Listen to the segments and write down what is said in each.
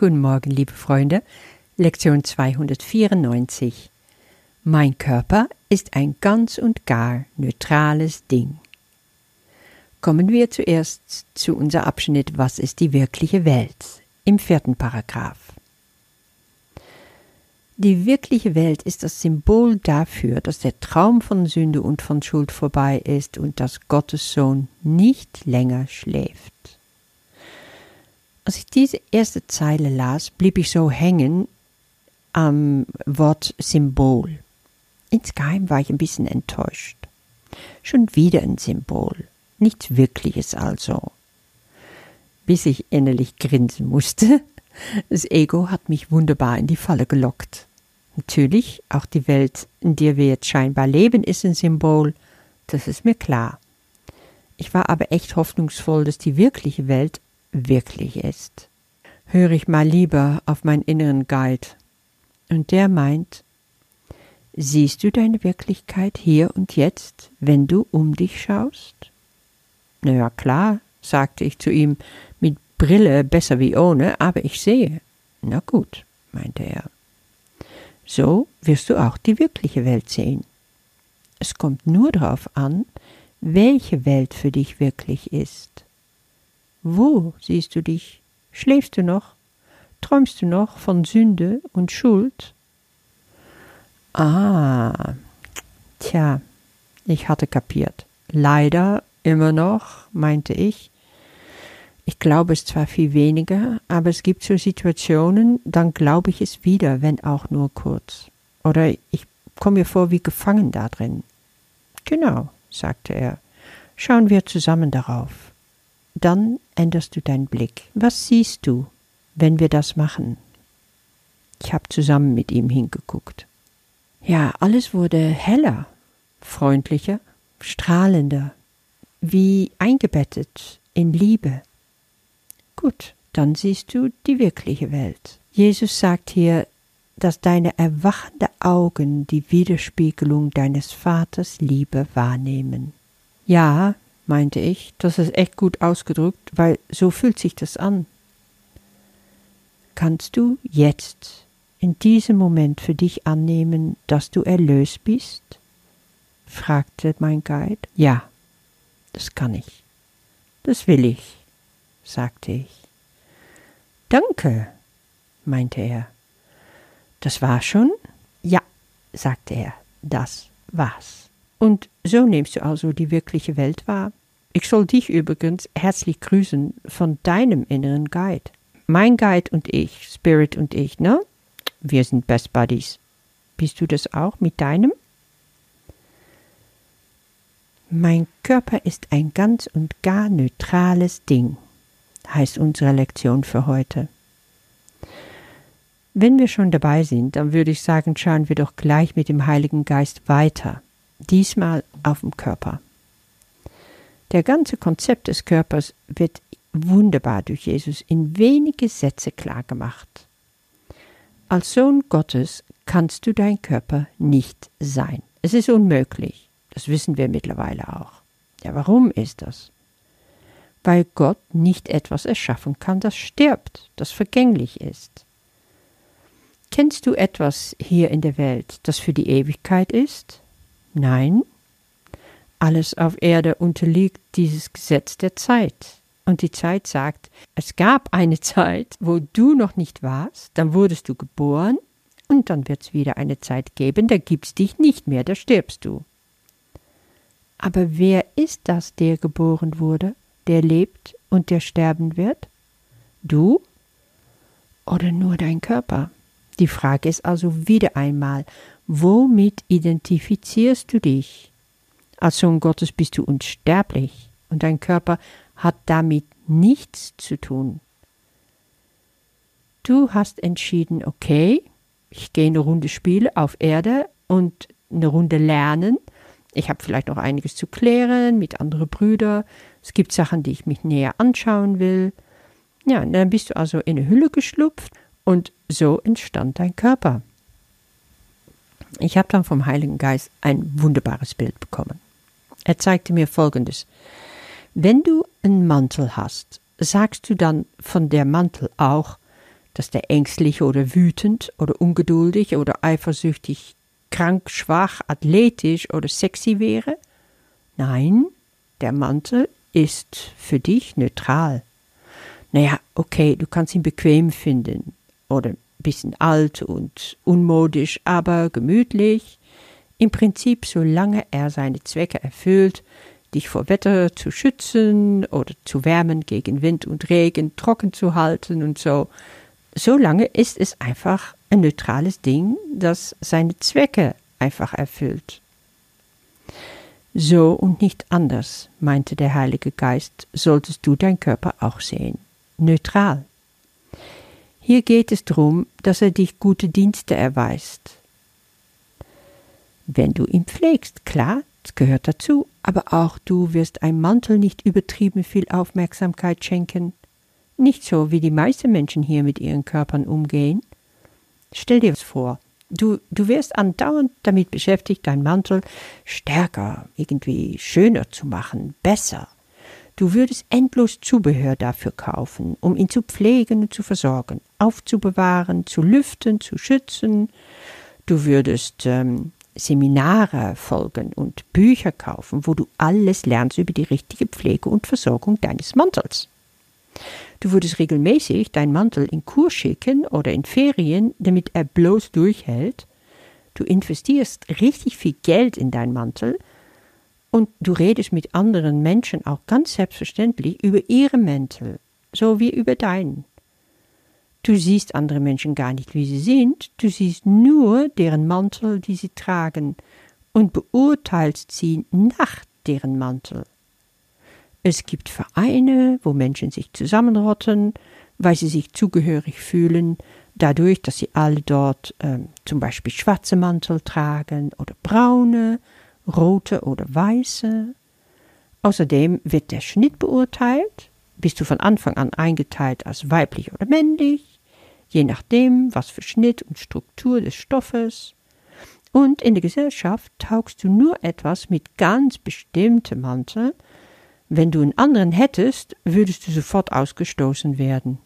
Guten Morgen, liebe Freunde. Lektion 294. Mein Körper ist ein ganz und gar neutrales Ding. Kommen wir zuerst zu unser Abschnitt Was ist die wirkliche Welt? im vierten Paragraph. Die wirkliche Welt ist das Symbol dafür, dass der Traum von Sünde und von Schuld vorbei ist und dass Gottes Sohn nicht länger schläft. Als ich diese erste Zeile las, blieb ich so hängen am Wort Symbol. Insgeheim war ich ein bisschen enttäuscht. Schon wieder ein Symbol, nichts Wirkliches also. Bis ich innerlich grinsen musste. Das Ego hat mich wunderbar in die Falle gelockt. Natürlich, auch die Welt, in der wir jetzt scheinbar leben, ist ein Symbol, das ist mir klar. Ich war aber echt hoffnungsvoll, dass die wirkliche Welt wirklich ist. Höre ich mal lieber auf meinen inneren Guide. Und der meint, siehst du deine Wirklichkeit hier und jetzt, wenn du um dich schaust? Na ja, klar, sagte ich zu ihm, mit Brille besser wie ohne, aber ich sehe. Na gut, meinte er. So wirst du auch die wirkliche Welt sehen. Es kommt nur darauf an, welche Welt für dich wirklich ist. Wo siehst du dich? Schläfst du noch? Träumst du noch von Sünde und Schuld? Ah, tja, ich hatte kapiert. Leider immer noch, meinte ich. Ich glaube es zwar viel weniger, aber es gibt so Situationen, dann glaube ich es wieder, wenn auch nur kurz. Oder ich komme mir vor wie gefangen da drin. Genau, sagte er. Schauen wir zusammen darauf. Dann änderst du deinen Blick. Was siehst du, wenn wir das machen? Ich habe zusammen mit ihm hingeguckt. Ja, alles wurde heller, freundlicher, strahlender, wie eingebettet in Liebe. Gut, dann siehst du die wirkliche Welt. Jesus sagt hier, dass deine erwachende Augen die Widerspiegelung deines Vaters Liebe wahrnehmen. Ja, meinte ich, das ist echt gut ausgedrückt, weil so fühlt sich das an. Kannst du jetzt in diesem Moment für dich annehmen, dass du erlöst bist? fragte mein Guide. Ja, das kann ich. Das will ich, sagte ich. Danke, meinte er. Das war schon? Ja, sagte er, das war's. Und so nimmst du also die wirkliche Welt wahr. Ich soll dich übrigens herzlich grüßen von deinem inneren Guide. Mein Guide und ich, Spirit und ich, ne? Wir sind Best Buddies. Bist du das auch mit deinem? Mein Körper ist ein ganz und gar neutrales Ding, heißt unsere Lektion für heute. Wenn wir schon dabei sind, dann würde ich sagen, schauen wir doch gleich mit dem Heiligen Geist weiter, diesmal auf dem Körper. Der ganze Konzept des Körpers wird wunderbar durch Jesus in wenige Sätze klar gemacht. Als Sohn Gottes kannst du dein Körper nicht sein. Es ist unmöglich. Das wissen wir mittlerweile auch. Ja, warum ist das? Weil Gott nicht etwas erschaffen kann, das stirbt, das vergänglich ist. Kennst du etwas hier in der Welt, das für die Ewigkeit ist? Nein. Alles auf Erde unterliegt dieses Gesetz der Zeit. Und die Zeit sagt, es gab eine Zeit, wo du noch nicht warst, dann wurdest du geboren, und dann wird es wieder eine Zeit geben, da gibt's dich nicht mehr, da stirbst du. Aber wer ist das, der geboren wurde, der lebt und der sterben wird? Du oder nur dein Körper? Die Frage ist also wieder einmal, womit identifizierst du dich? Als Sohn Gottes bist du unsterblich und dein Körper hat damit nichts zu tun. Du hast entschieden, okay, ich gehe eine Runde spielen auf Erde und eine Runde lernen. Ich habe vielleicht noch einiges zu klären mit anderen Brüdern. Es gibt Sachen, die ich mich näher anschauen will. Ja, dann bist du also in eine Hülle geschlupft und so entstand dein Körper. Ich habe dann vom Heiligen Geist ein wunderbares Bild bekommen. Er zeigte mir Folgendes. Wenn du einen Mantel hast, sagst du dann von der Mantel auch, dass der ängstlich oder wütend oder ungeduldig oder eifersüchtig, krank, schwach, athletisch oder sexy wäre? Nein, der Mantel ist für dich neutral. Naja, okay, du kannst ihn bequem finden oder ein bisschen alt und unmodisch, aber gemütlich. Im Prinzip, solange er seine Zwecke erfüllt, dich vor Wetter zu schützen oder zu wärmen gegen Wind und Regen, trocken zu halten und so. Solange ist es einfach ein neutrales Ding, das seine Zwecke einfach erfüllt. So und nicht anders, meinte der Heilige Geist, solltest du dein Körper auch sehen. Neutral. Hier geht es darum, dass er dich gute Dienste erweist. Wenn du ihn pflegst, klar, das gehört dazu, aber auch du wirst einem Mantel nicht übertrieben viel Aufmerksamkeit schenken. Nicht so, wie die meisten Menschen hier mit ihren Körpern umgehen. Stell dir das vor, du, du wärst andauernd damit beschäftigt, deinen Mantel stärker, irgendwie schöner zu machen, besser. Du würdest endlos Zubehör dafür kaufen, um ihn zu pflegen und zu versorgen, aufzubewahren, zu lüften, zu schützen. Du würdest ähm, Seminare folgen und Bücher kaufen, wo du alles lernst über die richtige Pflege und Versorgung deines Mantels. Du würdest regelmäßig deinen Mantel in Kur schicken oder in Ferien, damit er bloß durchhält. Du investierst richtig viel Geld in deinen Mantel und du redest mit anderen Menschen auch ganz selbstverständlich über ihre Mäntel, so wie über deinen. Du siehst andere Menschen gar nicht, wie sie sind, du siehst nur deren Mantel, die sie tragen, und beurteilst sie nach deren Mantel. Es gibt Vereine, wo Menschen sich zusammenrotten, weil sie sich zugehörig fühlen, dadurch, dass sie alle dort äh, zum Beispiel schwarze Mantel tragen oder braune, rote oder weiße. Außerdem wird der Schnitt beurteilt. Bist du von Anfang an eingeteilt als weiblich oder männlich? je nachdem, was für Schnitt und Struktur des Stoffes. Und in der Gesellschaft taugst du nur etwas mit ganz bestimmtem Mantel. Wenn du einen anderen hättest, würdest du sofort ausgestoßen werden.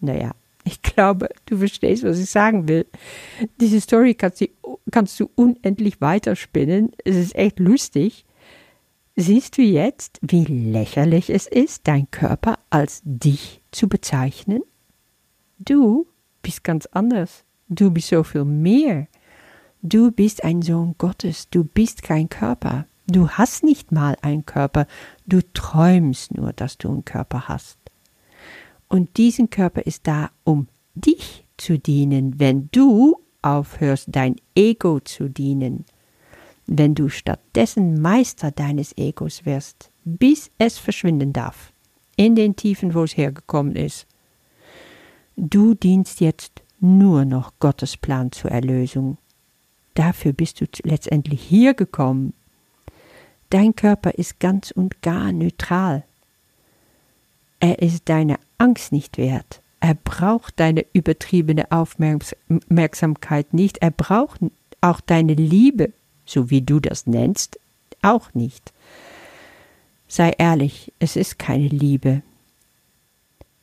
Naja, ich glaube, du verstehst, was ich sagen will. Diese Story kannst du, unendlich weiterspinnen. Es ist echt lustig. Siehst du jetzt, wie lächerlich es ist, dein Körper als dich zu bezeichnen? Du bist ganz anders. Du bist so viel mehr. Du bist ein Sohn Gottes. Du bist kein Körper. Du hast nicht mal einen Körper. Du träumst nur, dass du einen Körper hast. Und diesen Körper ist da, um dich zu dienen, wenn du aufhörst, dein Ego zu dienen. Wenn du stattdessen Meister deines Egos wirst, bis es verschwinden darf, in den Tiefen, wo es hergekommen ist. Du dienst jetzt nur noch Gottes Plan zur Erlösung. Dafür bist du letztendlich hier gekommen. Dein Körper ist ganz und gar neutral. Er ist deine Angst nicht wert. Er braucht deine übertriebene Aufmerksamkeit nicht. Er braucht auch deine Liebe, so wie du das nennst, auch nicht. Sei ehrlich, es ist keine Liebe.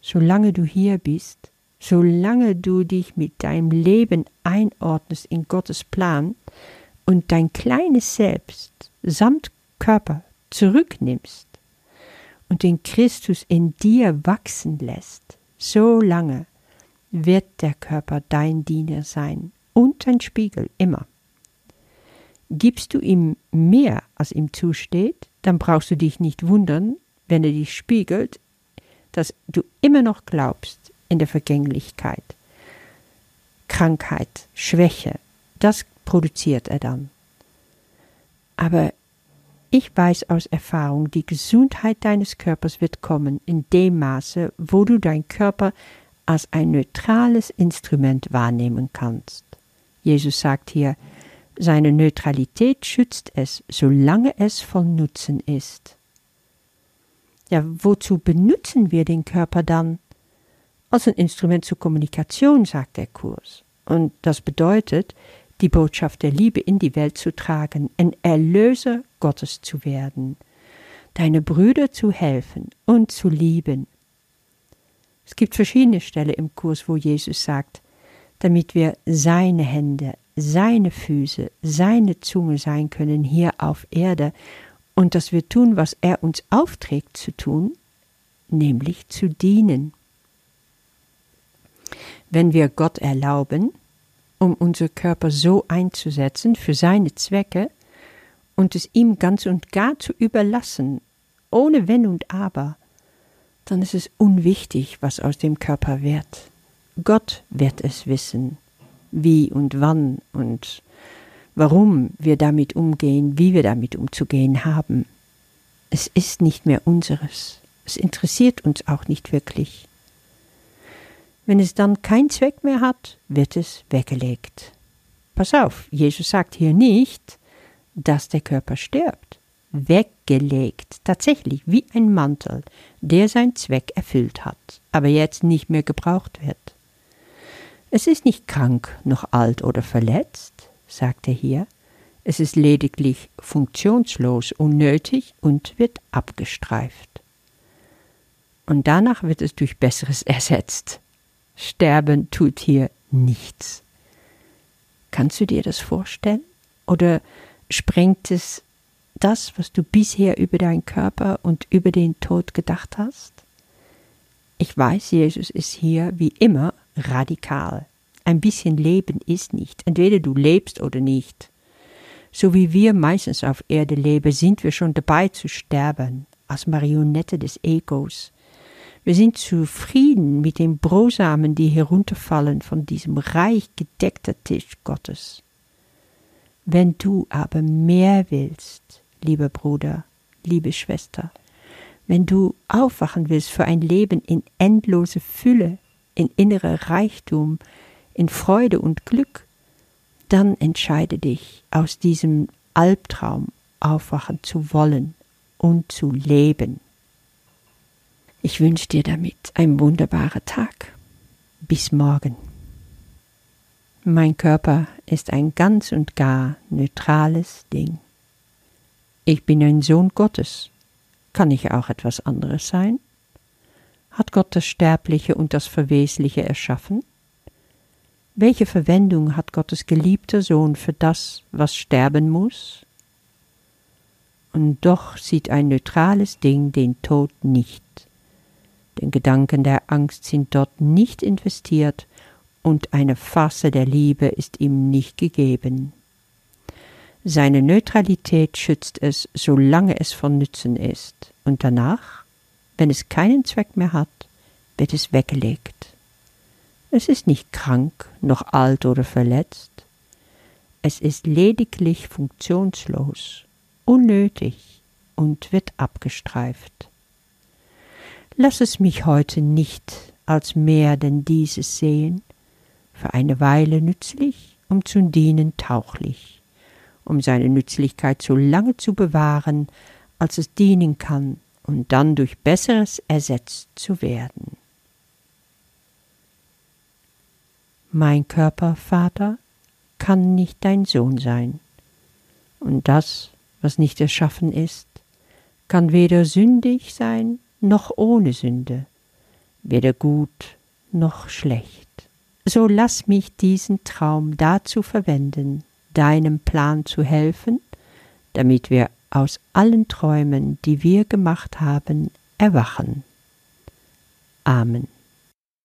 Solange du hier bist, solange du dich mit deinem Leben einordnest in Gottes Plan und dein kleines Selbst samt Körper zurücknimmst und den Christus in dir wachsen lässt, so lange wird der Körper dein Diener sein und dein Spiegel immer. Gibst du ihm mehr, als ihm zusteht, dann brauchst du dich nicht wundern, wenn er dich spiegelt, dass du immer noch glaubst, in der Vergänglichkeit. Krankheit, Schwäche, das produziert er dann. Aber ich weiß aus Erfahrung, die Gesundheit deines Körpers wird kommen in dem Maße, wo du deinen Körper als ein neutrales Instrument wahrnehmen kannst. Jesus sagt hier, seine Neutralität schützt es, solange es von Nutzen ist. Ja, wozu benutzen wir den Körper dann? als ein Instrument zur Kommunikation, sagt der Kurs. Und das bedeutet, die Botschaft der Liebe in die Welt zu tragen, ein Erlöser Gottes zu werden, deine Brüder zu helfen und zu lieben. Es gibt verschiedene Stellen im Kurs, wo Jesus sagt, damit wir seine Hände, seine Füße, seine Zunge sein können hier auf Erde und dass wir tun, was er uns aufträgt zu tun, nämlich zu dienen. Wenn wir Gott erlauben, um unser Körper so einzusetzen für seine Zwecke und es ihm ganz und gar zu überlassen, ohne Wenn und Aber, dann ist es unwichtig, was aus dem Körper wird. Gott wird es wissen, wie und wann und warum wir damit umgehen, wie wir damit umzugehen haben. Es ist nicht mehr unseres. Es interessiert uns auch nicht wirklich. Wenn es dann keinen Zweck mehr hat, wird es weggelegt. Pass auf, Jesus sagt hier nicht, dass der Körper stirbt. Weggelegt, tatsächlich wie ein Mantel, der seinen Zweck erfüllt hat, aber jetzt nicht mehr gebraucht wird. Es ist nicht krank, noch alt oder verletzt, sagt er hier, es ist lediglich funktionslos, unnötig und wird abgestreift. Und danach wird es durch Besseres ersetzt. Sterben tut hier nichts. Kannst du dir das vorstellen? Oder sprengt es das, was du bisher über deinen Körper und über den Tod gedacht hast? Ich weiß, Jesus ist hier wie immer radikal. Ein bisschen Leben ist nicht. Entweder du lebst oder nicht. So wie wir meistens auf Erde leben, sind wir schon dabei zu sterben, als Marionette des Egos, wir sind zufrieden mit den Brosamen, die herunterfallen von diesem reich gedeckten Tisch Gottes. Wenn du aber mehr willst, lieber Bruder, liebe Schwester, wenn du aufwachen willst für ein Leben in endlose Fülle, in innerer Reichtum, in Freude und Glück, dann entscheide dich, aus diesem Albtraum aufwachen zu wollen und zu leben. Ich wünsche dir damit einen wunderbaren Tag. Bis morgen. Mein Körper ist ein ganz und gar neutrales Ding. Ich bin ein Sohn Gottes. Kann ich auch etwas anderes sein? Hat Gott das Sterbliche und das Verwesliche erschaffen? Welche Verwendung hat Gottes geliebter Sohn für das, was sterben muss? Und doch sieht ein neutrales Ding den Tod nicht denn Gedanken der Angst sind dort nicht investiert und eine Fasse der Liebe ist ihm nicht gegeben. Seine Neutralität schützt es, solange es von Nützen ist, und danach, wenn es keinen Zweck mehr hat, wird es weggelegt. Es ist nicht krank, noch alt oder verletzt. Es ist lediglich funktionslos, unnötig und wird abgestreift. Lass es mich heute nicht als mehr denn dieses sehen, für eine Weile nützlich, um zu dienen tauchlich, um seine Nützlichkeit so lange zu bewahren, als es dienen kann, und dann durch Besseres ersetzt zu werden. Mein Körper, Vater, kann nicht dein Sohn sein, und das, was nicht erschaffen ist, kann weder sündig sein noch ohne Sünde, weder gut noch schlecht. So lass mich diesen Traum dazu verwenden, deinem Plan zu helfen, damit wir aus allen Träumen, die wir gemacht haben, erwachen. Amen.